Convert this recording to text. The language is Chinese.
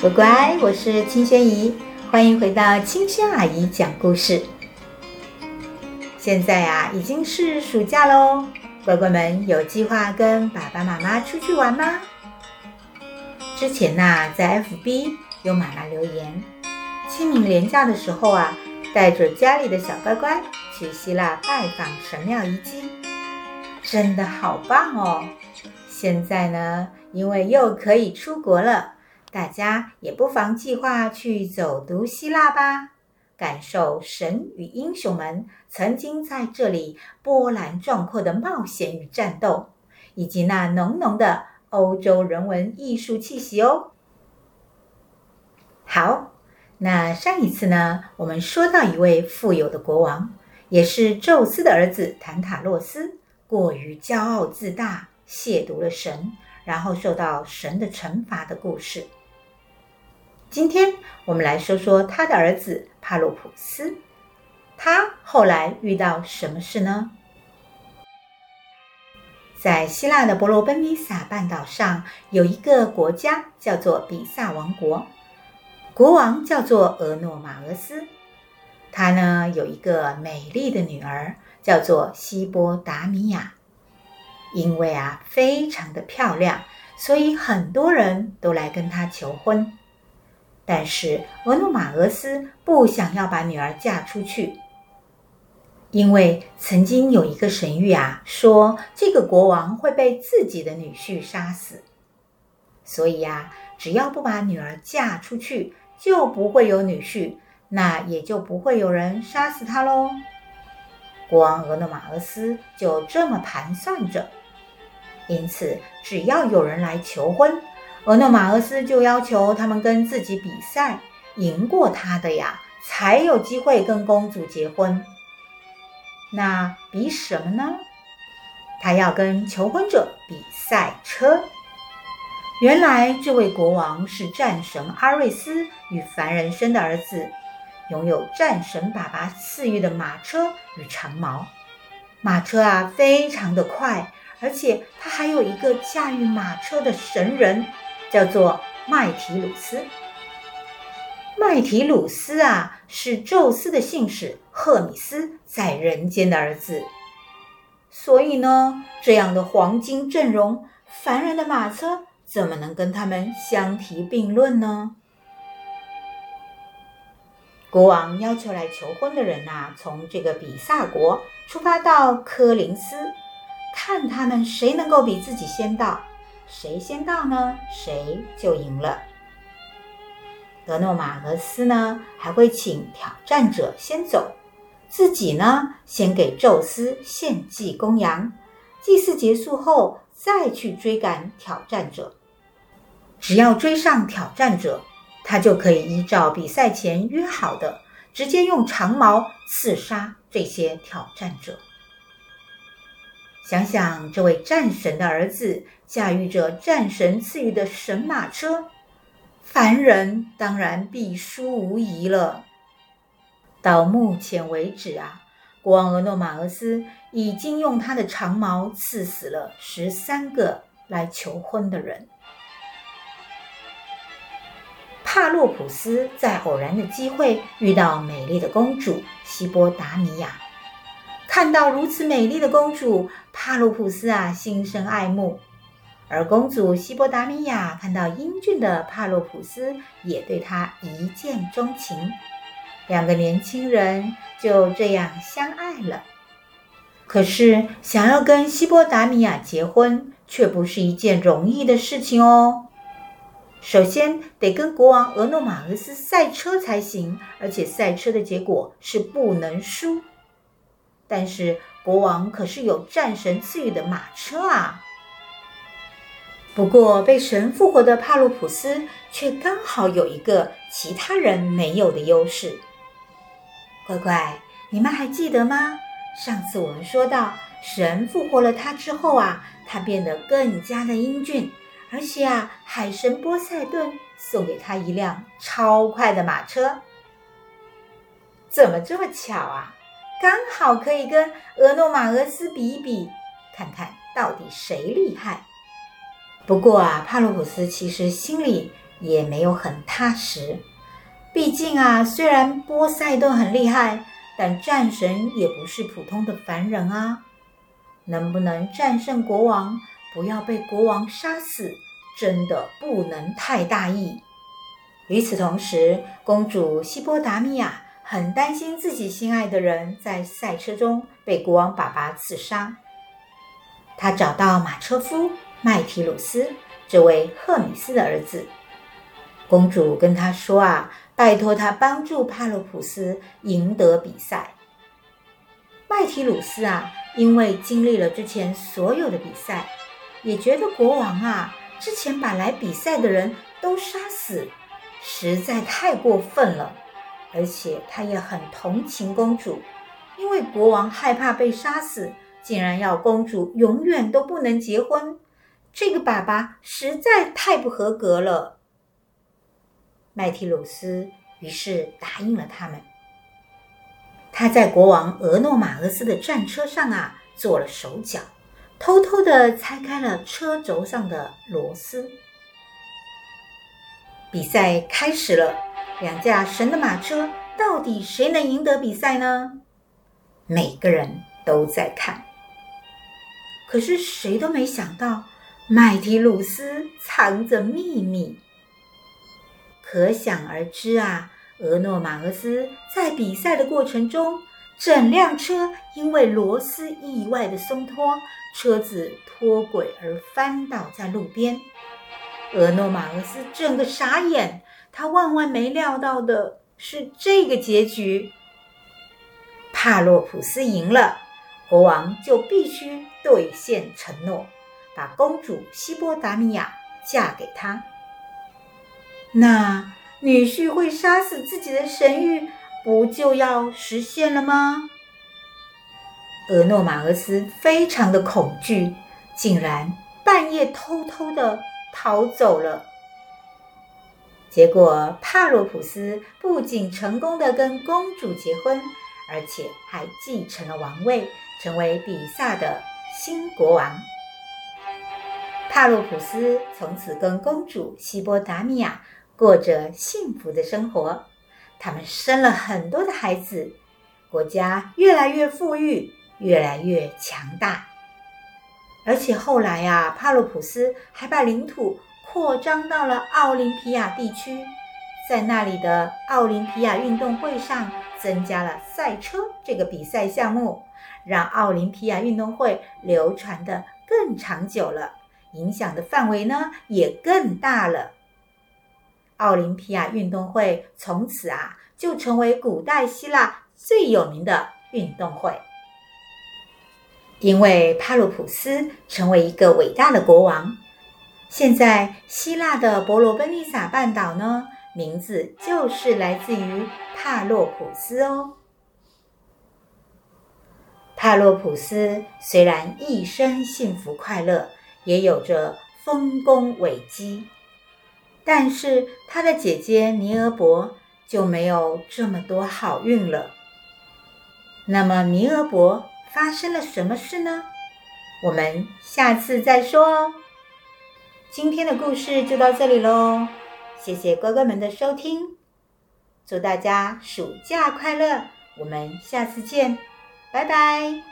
乖乖，我是清轩姨，欢迎回到清轩阿姨讲故事。现在啊，已经是暑假喽，乖乖们有计划跟爸爸妈妈出去玩吗？之前呐、在 FB 有妈妈留言，清明连假的时候啊，带着家里的小乖乖去希腊拜访神庙遗迹，真的好棒哦！现在呢，因为又可以出国了。大家也不妨计划去走读希腊吧，感受神与英雄们曾经在这里波澜壮阔的冒险与战斗，以及那浓浓的欧洲人文艺术气息哦。好，那上一次呢，我们说到一位富有的国王，也是宙斯的儿子坦塔洛斯，过于骄傲自大，亵渎了神，然后受到神的惩罚的故事。今天我们来说说他的儿子帕洛普斯，他后来遇到什么事呢？在希腊的伯罗奔尼撒半岛上，有一个国家叫做比萨王国，国王叫做俄诺马俄斯，他呢有一个美丽的女儿叫做西波达米亚，因为啊非常的漂亮，所以很多人都来跟他求婚。但是俄诺马俄斯不想要把女儿嫁出去，因为曾经有一个神谕啊，说这个国王会被自己的女婿杀死，所以呀，只要不把女儿嫁出去，就不会有女婿，那也就不会有人杀死他喽。国王俄诺马俄斯就这么盘算着，因此只要有人来求婚。俄诺马俄斯就要求他们跟自己比赛，赢过他的呀，才有机会跟公主结婚。那比什么呢？他要跟求婚者比赛车。原来这位国王是战神阿瑞斯与凡人生的儿子，拥有战神爸爸赐予的马车与长矛。马车啊，非常的快，而且他还有一个驾驭马车的神人。叫做麦提鲁斯。麦提鲁斯啊，是宙斯的信使赫米斯在人间的儿子。所以呢，这样的黄金阵容，凡人的马车怎么能跟他们相提并论呢？国王要求来求婚的人呐、从这个比萨国出发到科林斯，看他们谁能够比自己先到。谁先到呢？谁就赢了。俄诺马俄斯呢，还会请挑战者先走，自己呢，先给宙斯献祭公羊，祭祀结束后再去追赶挑战者。只要追上挑战者，他就可以依照比赛前约好的，直接用长矛刺杀这些挑战者。想想这位战神的儿子驾驭着战神赐予的神马车，凡人当然必输无疑了。到目前为止啊，国王俄诺马俄斯已经用他的长矛刺死了十三个来求婚的人。帕洛普斯在偶然的机会遇到美丽的公主西波达米亚。看到如此美丽的公主，帕洛普斯啊，心生爱慕；而公主西波达米亚看到英俊的帕洛普斯，也对他一见钟情。两个年轻人就这样相爱了。可是，想要跟西波达米亚结婚，却不是一件容易的事情哦。首先，得跟国王俄诺马俄斯赛车才行，而且赛车的结果是不能输。但是国王可是有战神赐予的马车啊！不过被神复活的帕洛普斯却刚好有一个其他人没有的优势。乖乖，你们还记得吗？上次我们说到，神复活了他之后啊，他变得更加的英俊，而且啊，海神波塞顿送给他一辆超快的马车。怎么这么巧啊？刚好可以跟俄诺马俄斯比一比，看看到底谁厉害。不过啊，帕洛普斯其实心里也没有很踏实。毕竟啊，虽然波塞冬很厉害，但战神也不是普通的凡人啊。能不能战胜国王，不要被国王杀死，真的不能太大意。与此同时，公主希波达米亚很担心自己心爱的人在赛车中被国王爸爸刺杀。他找到马车夫麦提鲁斯，这位赫米斯的儿子。公主跟他说啊。拜托他帮助帕洛普斯赢得比赛。麦提鲁斯啊，因为经历了之前所有的比赛，也觉得国王啊之前把来比赛的人都杀死，实在太过分了。而且他也很同情公主，因为国王害怕被杀死，竟然要公主永远都不能结婚。这个爸爸实在太不合格了。麦提鲁斯于是答应了他们。他在国王俄诺马俄斯的战车上啊做了手脚，偷偷的拆开了车轴上的螺丝。比赛开始了，两架神的马车到底谁能赢得比赛呢？每个人都在看，可是谁都没想到，麦提鲁斯藏着秘密。可想而知啊，俄诺马俄斯在比赛的过程中，整辆车因为螺丝意外的松脱，车子脱轨而翻倒在路边。俄诺马俄斯整个傻眼，他万万没料到的是这个结局。帕洛普斯赢了，国王就必须兑现承诺，把公主希波达米亚嫁给他。那女婿会杀死自己的神谕，不就要实现了吗？俄诺马俄斯非常的恐惧，竟然半夜偷偷的逃走了。结果帕洛普斯不仅成功的跟公主结婚，而且还继承了王位，成为比萨的新国王。帕洛普斯从此跟公主希波达米亚。过着幸福的生活，他们生了很多的孩子，国家越来越富裕，越来越强大。而且后来呀，帕洛普斯还把领土扩张到了奥林匹亚地区，在那里的奥林匹亚运动会上增加了赛车这个比赛项目，让奥林匹亚运动会流传的更长久了，影响的范围呢也更大了。奥林匹亚运动会从此啊就成为古代希腊最有名的运动会，因为帕洛普斯成为一个伟大的国王。现在希腊的伯罗奔尼撒半岛呢，名字就是来自于帕洛普斯哦。帕洛普斯虽然一生幸福快乐，也有着丰功伟绩。但是他的姐姐尼俄伯就没有这么多好运了。那么尼俄伯发生了什么事呢？我们下次再说哦。今天的故事就到这里喽，谢谢乖乖们的收听，祝大家暑假快乐，我们下次见，拜拜。